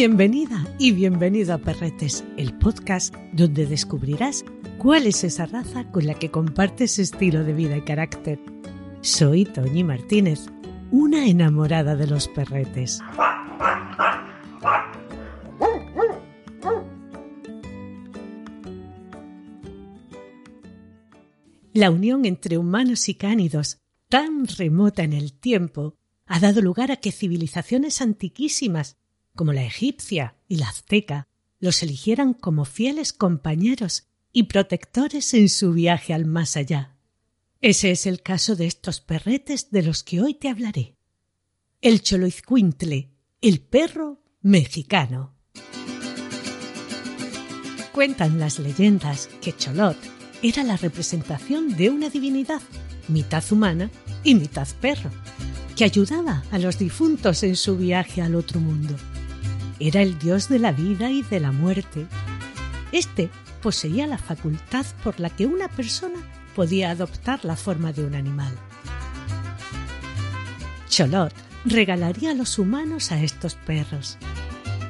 Bienvenida y bienvenido a Perretes, el podcast donde descubrirás cuál es esa raza con la que compartes estilo de vida y carácter. Soy Toñi Martínez, una enamorada de los perretes. La unión entre humanos y cánidos, tan remota en el tiempo, ha dado lugar a que civilizaciones antiquísimas como la egipcia y la azteca, los eligieran como fieles compañeros y protectores en su viaje al más allá. Ese es el caso de estos perretes de los que hoy te hablaré. El choloizcuintle, el perro mexicano. Cuentan las leyendas que Cholot era la representación de una divinidad, mitad humana y mitad perro, que ayudaba a los difuntos en su viaje al otro mundo. Era el dios de la vida y de la muerte. Este poseía la facultad por la que una persona podía adoptar la forma de un animal. Cholot regalaría a los humanos a estos perros.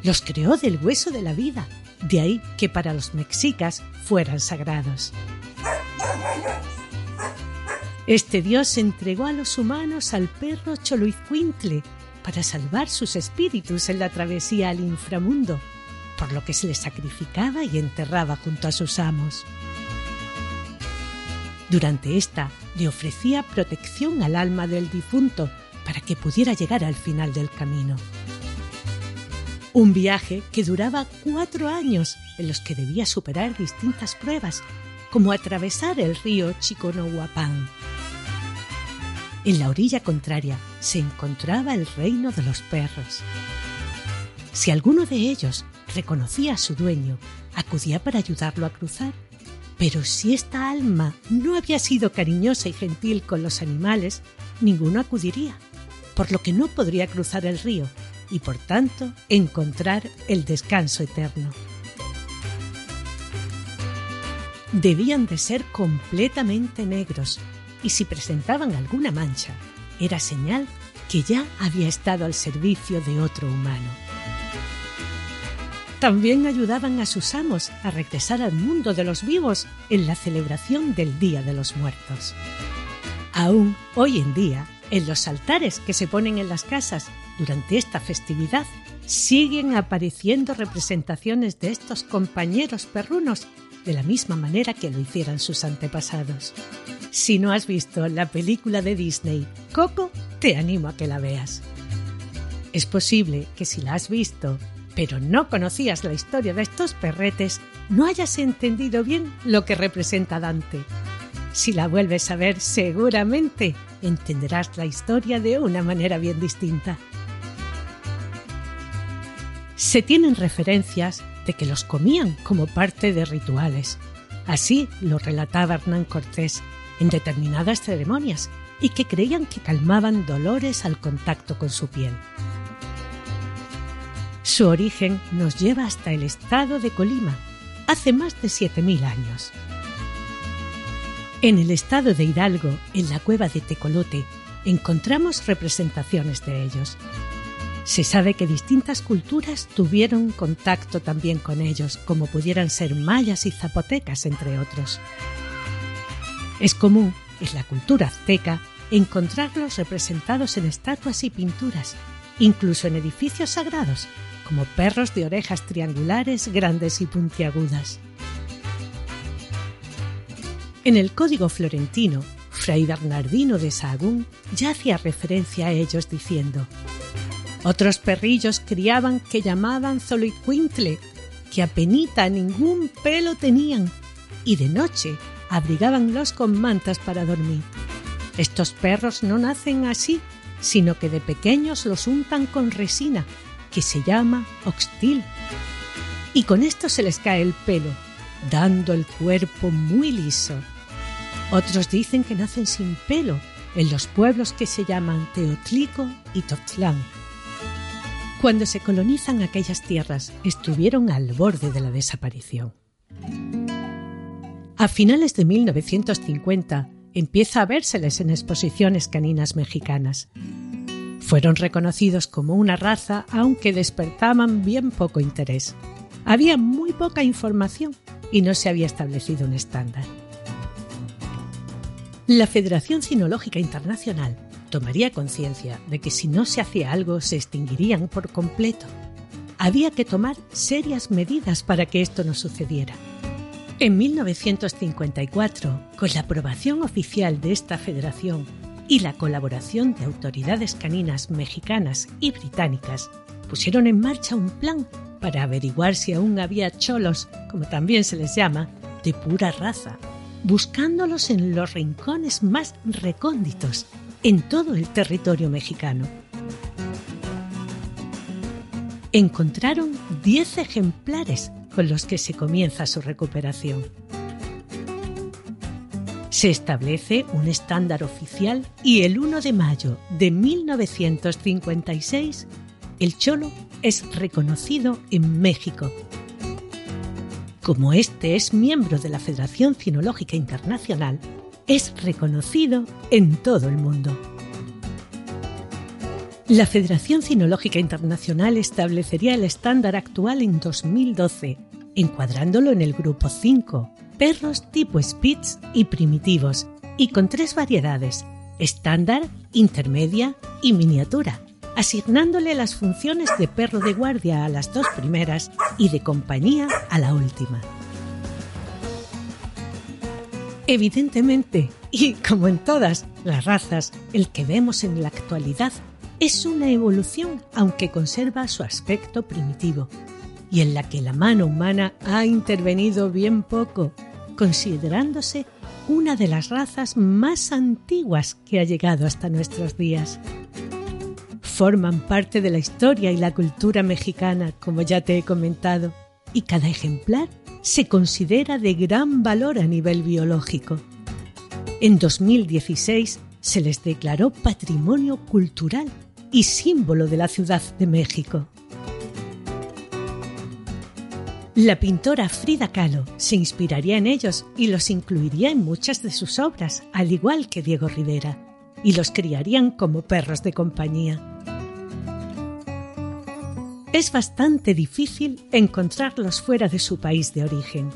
Los creó del hueso de la vida, de ahí que para los mexicas fueran sagrados. Este dios entregó a los humanos al perro Choluizcuintle para salvar sus espíritus en la travesía al inframundo, por lo que se les sacrificaba y enterraba junto a sus amos. Durante esta le ofrecía protección al alma del difunto para que pudiera llegar al final del camino. Un viaje que duraba cuatro años en los que debía superar distintas pruebas, como atravesar el río Chiconohuapán. En la orilla contraria se encontraba el reino de los perros. Si alguno de ellos reconocía a su dueño, acudía para ayudarlo a cruzar. Pero si esta alma no había sido cariñosa y gentil con los animales, ninguno acudiría, por lo que no podría cruzar el río y por tanto encontrar el descanso eterno. Debían de ser completamente negros y si presentaban alguna mancha, era señal que ya había estado al servicio de otro humano. También ayudaban a sus amos a regresar al mundo de los vivos en la celebración del Día de los Muertos. Aún hoy en día, en los altares que se ponen en las casas durante esta festividad, siguen apareciendo representaciones de estos compañeros perrunos de la misma manera que lo hicieran sus antepasados. Si no has visto la película de Disney Coco, te animo a que la veas. Es posible que si la has visto, pero no conocías la historia de estos perretes, no hayas entendido bien lo que representa Dante. Si la vuelves a ver, seguramente entenderás la historia de una manera bien distinta. Se tienen referencias de que los comían como parte de rituales. Así lo relataba Hernán Cortés en determinadas ceremonias y que creían que calmaban dolores al contacto con su piel. Su origen nos lleva hasta el estado de Colima, hace más de 7.000 años. En el estado de Hidalgo, en la cueva de Tecolote, encontramos representaciones de ellos. Se sabe que distintas culturas tuvieron contacto también con ellos, como pudieran ser mayas y zapotecas, entre otros. Es común, en la cultura azteca, encontrarlos representados en estatuas y pinturas, incluso en edificios sagrados, como perros de orejas triangulares grandes y puntiagudas. En el Código Florentino, Fray Bernardino de Sahagún ya hacía referencia a ellos diciendo Otros perrillos criaban que llamaban Zoloicuintle, que apenita ningún pelo tenían, y de noche abrigábanlos con mantas para dormir. Estos perros no nacen así, sino que de pequeños los untan con resina, que se llama oxtil. Y con esto se les cae el pelo, dando el cuerpo muy liso. Otros dicen que nacen sin pelo en los pueblos que se llaman Teotlico y Totlán. Cuando se colonizan aquellas tierras, estuvieron al borde de la desaparición. A finales de 1950 empieza a vérseles en exposiciones caninas mexicanas. Fueron reconocidos como una raza aunque despertaban bien poco interés. Había muy poca información y no se había establecido un estándar. La Federación Cinológica Internacional tomaría conciencia de que si no se hacía algo se extinguirían por completo. Había que tomar serias medidas para que esto no sucediera. En 1954, con la aprobación oficial de esta federación y la colaboración de autoridades caninas mexicanas y británicas, pusieron en marcha un plan para averiguar si aún había cholos, como también se les llama, de pura raza, buscándolos en los rincones más recónditos en todo el territorio mexicano. Encontraron 10 ejemplares con los que se comienza su recuperación. Se establece un estándar oficial y el 1 de mayo de 1956 el cholo es reconocido en México. Como este es miembro de la Federación Cinológica Internacional, es reconocido en todo el mundo. La Federación Cinológica Internacional establecería el estándar actual en 2012, encuadrándolo en el grupo 5, perros tipo Spitz y primitivos, y con tres variedades, estándar, intermedia y miniatura, asignándole las funciones de perro de guardia a las dos primeras y de compañía a la última. Evidentemente, y como en todas las razas, el que vemos en la actualidad es una evolución aunque conserva su aspecto primitivo, y en la que la mano humana ha intervenido bien poco, considerándose una de las razas más antiguas que ha llegado hasta nuestros días. Forman parte de la historia y la cultura mexicana, como ya te he comentado, y cada ejemplar se considera de gran valor a nivel biológico. En 2016 se les declaró Patrimonio Cultural y símbolo de la Ciudad de México. La pintora Frida Kahlo se inspiraría en ellos y los incluiría en muchas de sus obras, al igual que Diego Rivera, y los criarían como perros de compañía. Es bastante difícil encontrarlos fuera de su país de origen.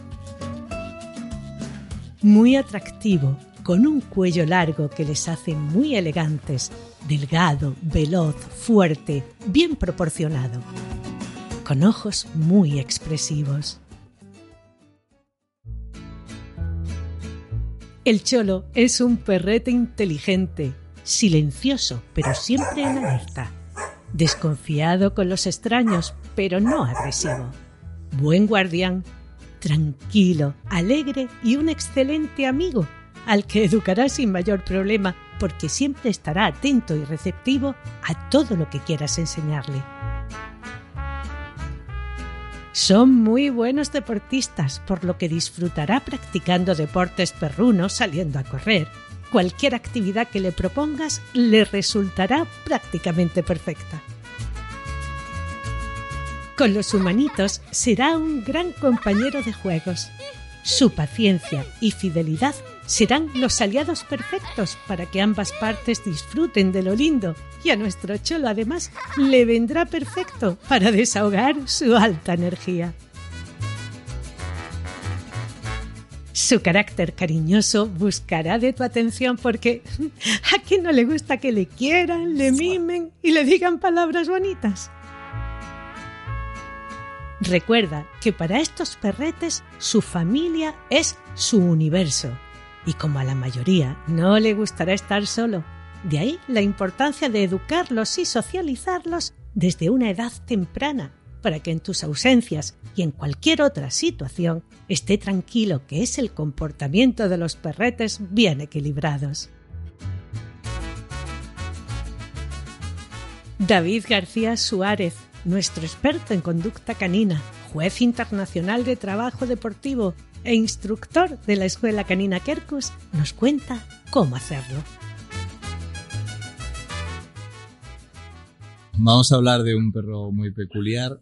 Muy atractivo, con un cuello largo que les hace muy elegantes, delgado, veloz, fuerte, bien proporcionado, con ojos muy expresivos. El cholo es un perrete inteligente, silencioso, pero siempre en alerta desconfiado con los extraños, pero no agresivo. Buen guardián, tranquilo, alegre y un excelente amigo, al que educará sin mayor problema porque siempre estará atento y receptivo a todo lo que quieras enseñarle. Son muy buenos deportistas, por lo que disfrutará practicando deportes perrunos saliendo a correr, cualquier actividad que le propongas le resultará prácticamente perfecta. Con los humanitos será un gran compañero de juegos. Su paciencia y fidelidad serán los aliados perfectos para que ambas partes disfruten de lo lindo y a nuestro cholo además le vendrá perfecto para desahogar su alta energía. Su carácter cariñoso buscará de tu atención porque a quién no le gusta que le quieran, le mimen y le digan palabras bonitas. Recuerda que para estos perretes su familia es su universo y como a la mayoría no le gustará estar solo, de ahí la importancia de educarlos y socializarlos desde una edad temprana para que en tus ausencias y en cualquier otra situación esté tranquilo que es el comportamiento de los perretes bien equilibrados. David García Suárez, nuestro experto en conducta canina, juez internacional de trabajo deportivo e instructor de la Escuela Canina Kerkus, nos cuenta cómo hacerlo. Vamos a hablar de un perro muy peculiar.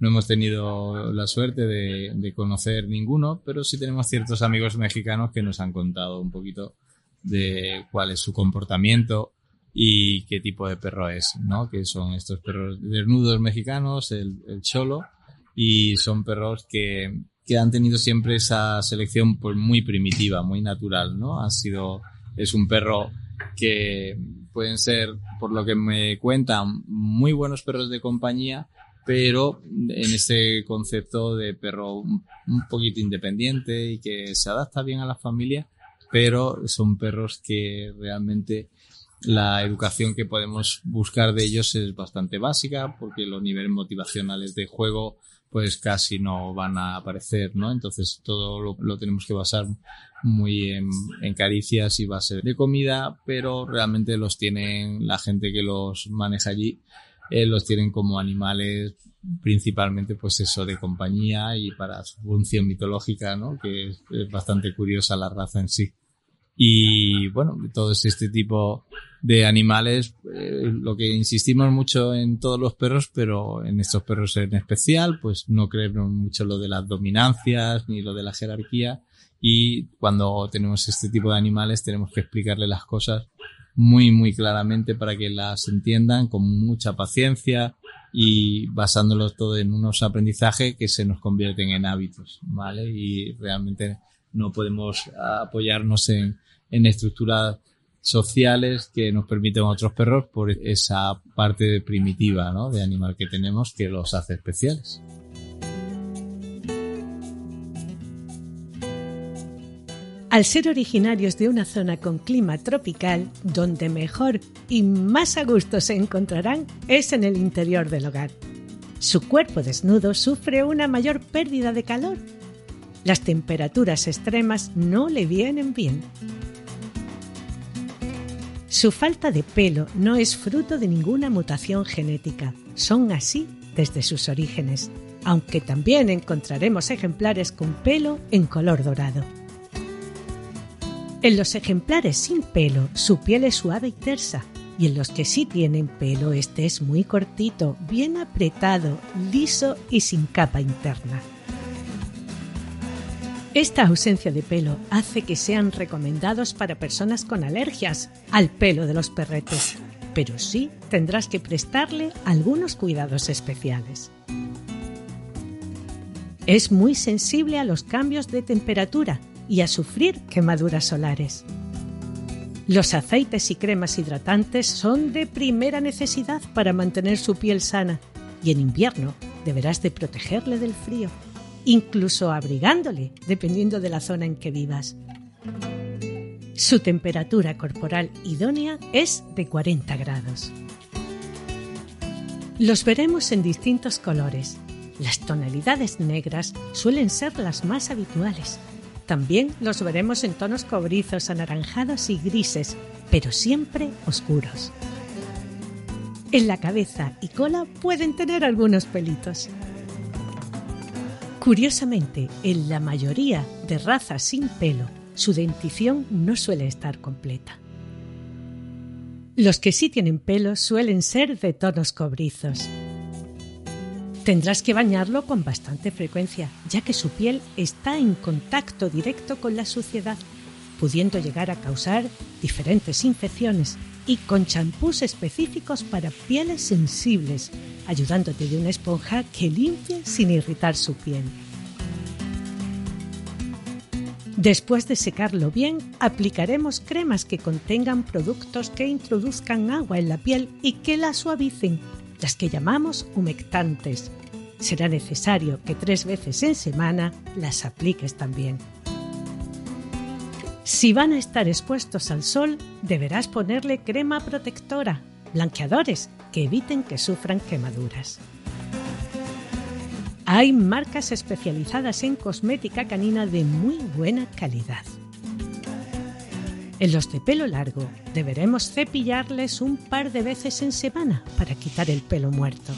No hemos tenido la suerte de, conocer ninguno, pero sí tenemos ciertos amigos mexicanos que nos han contado un poquito de cuál es su comportamiento y qué tipo de perro es, ¿no? Que son estos perros desnudos mexicanos, el, el cholo, y son perros que, que, han tenido siempre esa selección pues, muy primitiva, muy natural, ¿no? Ha sido, es un perro que pueden ser, por lo que me cuentan, muy buenos perros de compañía, pero en este concepto de perro un, poquito independiente y que se adapta bien a la familia, pero son perros que realmente la educación que podemos buscar de ellos es bastante básica porque los niveles motivacionales de juego pues casi no van a aparecer, ¿no? Entonces todo lo, tenemos que basar muy en, caricias y base de comida, pero realmente los tienen la gente que los maneja allí, eh, los tienen como animales principalmente pues eso de compañía y para su función mitológica, ¿no? Que es, bastante curiosa la raza en sí. Y bueno, todo este tipo de animales, eh, lo que insistimos mucho en todos los perros, pero en estos perros en especial, pues no creemos mucho lo de las dominancias ni lo de la jerarquía. Y cuando tenemos este tipo de animales tenemos que explicarle las cosas muy, muy claramente para que las entiendan con mucha paciencia y basándolos todo en unos aprendizajes que se nos convierten en hábitos, ¿vale? Y realmente no podemos apoyarnos en, en estructuras sociales que nos permiten otros perros por esa parte primitiva ¿no? de animal que tenemos que los hace especiales. Al ser originarios de una zona con clima tropical, donde mejor y más a gusto se encontrarán es en el interior del hogar. Su cuerpo desnudo sufre una mayor pérdida de calor. Las temperaturas extremas no le vienen bien. Su falta de pelo no es fruto de ninguna mutación genética, son así desde sus orígenes, aunque también encontraremos ejemplares con pelo en color dorado. En los ejemplares sin pelo, su piel es suave y tersa, y en los que sí tienen pelo, este es muy cortito, bien apretado, liso y sin capa interna. Esta ausencia de pelo hace que sean recomendados para personas con alergias al pelo de los perretes, pero sí tendrás que prestarle algunos cuidados especiales. Es muy sensible a los cambios de temperatura y a sufrir quemaduras solares. Los aceites y cremas hidratantes son de primera necesidad para mantener su piel sana y en invierno deberás de protegerle del frío incluso abrigándole, dependiendo de la zona en que vivas. Su temperatura corporal idónea es de 40 grados. Los veremos en distintos colores. Las tonalidades negras suelen ser las más habituales. También los veremos en tonos cobrizos, anaranjados y grises, pero siempre oscuros. En la cabeza y cola pueden tener algunos pelitos. Curiosamente, en la mayoría de razas sin pelo, su dentición no suele estar completa. Los que sí tienen pelo suelen ser de tonos cobrizos. Tendrás que bañarlo con bastante frecuencia, ya que su piel está en contacto directo con la suciedad, pudiendo llegar a causar diferentes infecciones y con champús específicos para pieles sensibles, ayudándote de una esponja que limpie sin irritar su piel. Después de secarlo bien, aplicaremos cremas que contengan productos que introduzcan agua en la piel y que la suavicen, las que llamamos humectantes. Será necesario que tres veces en semana las apliques también. Si van a estar expuestos al sol, deberás ponerle crema protectora, blanqueadores que eviten que sufran quemaduras. Hay marcas especializadas en cosmética canina de muy buena calidad. En los de pelo largo deberemos cepillarles un par de veces en semana para quitar el pelo muerto.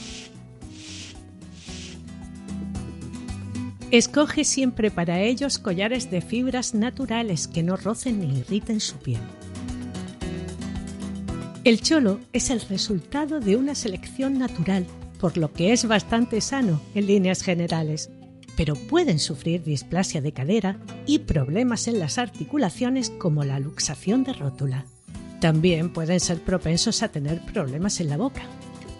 Escoge siempre para ellos collares de fibras naturales que no rocen ni irriten su piel. El cholo es el resultado de una selección natural, por lo que es bastante sano en líneas generales, pero pueden sufrir displasia de cadera y problemas en las articulaciones como la luxación de rótula. También pueden ser propensos a tener problemas en la boca,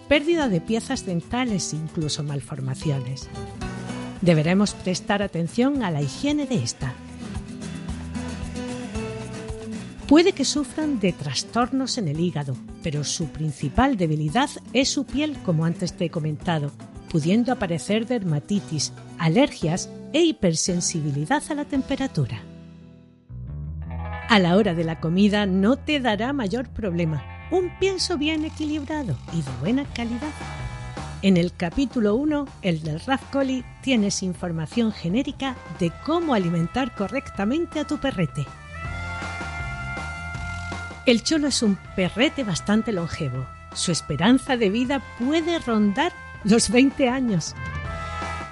pérdida de piezas dentales e incluso malformaciones. Deberemos prestar atención a la higiene de esta. Puede que sufran de trastornos en el hígado, pero su principal debilidad es su piel, como antes te he comentado, pudiendo aparecer dermatitis, alergias e hipersensibilidad a la temperatura. A la hora de la comida no te dará mayor problema, un pienso bien equilibrado y de buena calidad. En el capítulo 1, el del Collie, tienes información genérica de cómo alimentar correctamente a tu perrete. El cholo es un perrete bastante longevo. Su esperanza de vida puede rondar los 20 años.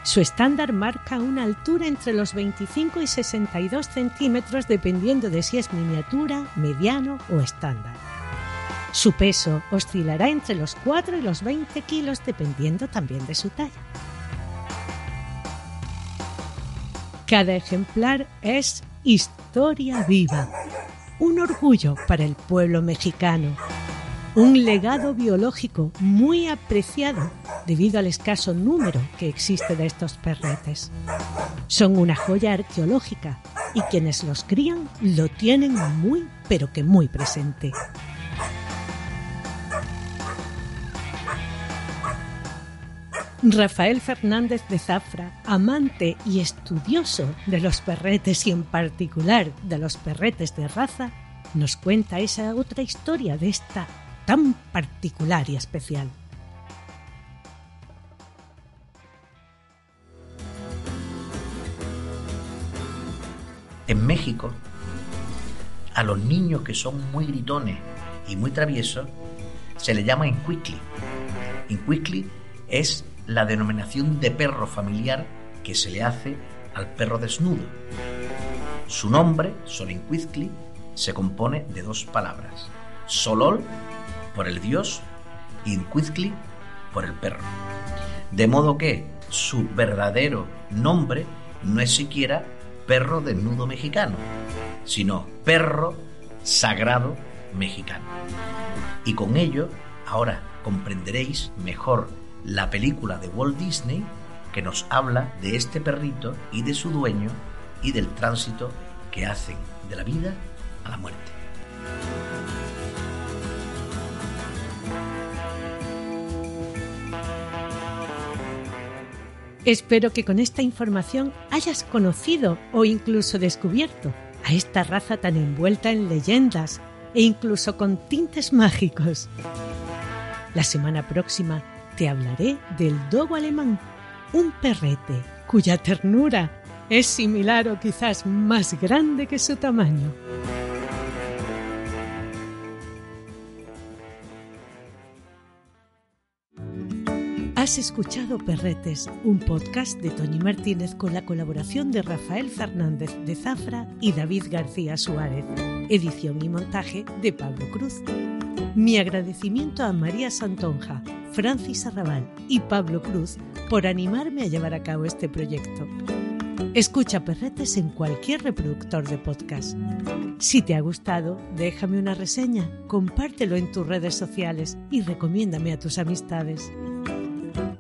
Su estándar marca una altura entre los 25 y 62 centímetros dependiendo de si es miniatura, mediano o estándar. Su peso oscilará entre los 4 y los 20 kilos dependiendo también de su talla. Cada ejemplar es historia viva, un orgullo para el pueblo mexicano, un legado biológico muy apreciado debido al escaso número que existe de estos perretes. Son una joya arqueológica y quienes los crían lo tienen muy pero que muy presente. Rafael Fernández de Zafra, amante y estudioso de los perretes y en particular de los perretes de raza, nos cuenta esa otra historia de esta tan particular y especial. En México, a los niños que son muy gritones y muy traviesos, se les llama incuicli. Incuicli es la denominación de perro familiar que se le hace al perro desnudo. Su nombre, Solincuizcli, se compone de dos palabras, Solol por el dios y Incuizcli por el perro. De modo que su verdadero nombre no es siquiera perro desnudo mexicano, sino perro sagrado mexicano. Y con ello, ahora comprenderéis mejor la película de Walt Disney que nos habla de este perrito y de su dueño y del tránsito que hacen de la vida a la muerte. Espero que con esta información hayas conocido o incluso descubierto a esta raza tan envuelta en leyendas e incluso con tintes mágicos. La semana próxima te hablaré del dogo alemán, un perrete cuya ternura es similar o quizás más grande que su tamaño. Has escuchado Perretes, un podcast de Toñi Martínez con la colaboración de Rafael Fernández de Zafra y David García Suárez. Edición y montaje de Pablo Cruz. Mi agradecimiento a María Santonja, Francis Arrabal y Pablo Cruz por animarme a llevar a cabo este proyecto. Escucha Perretes en cualquier reproductor de podcast. Si te ha gustado, déjame una reseña, compártelo en tus redes sociales y recomiéndame a tus amistades.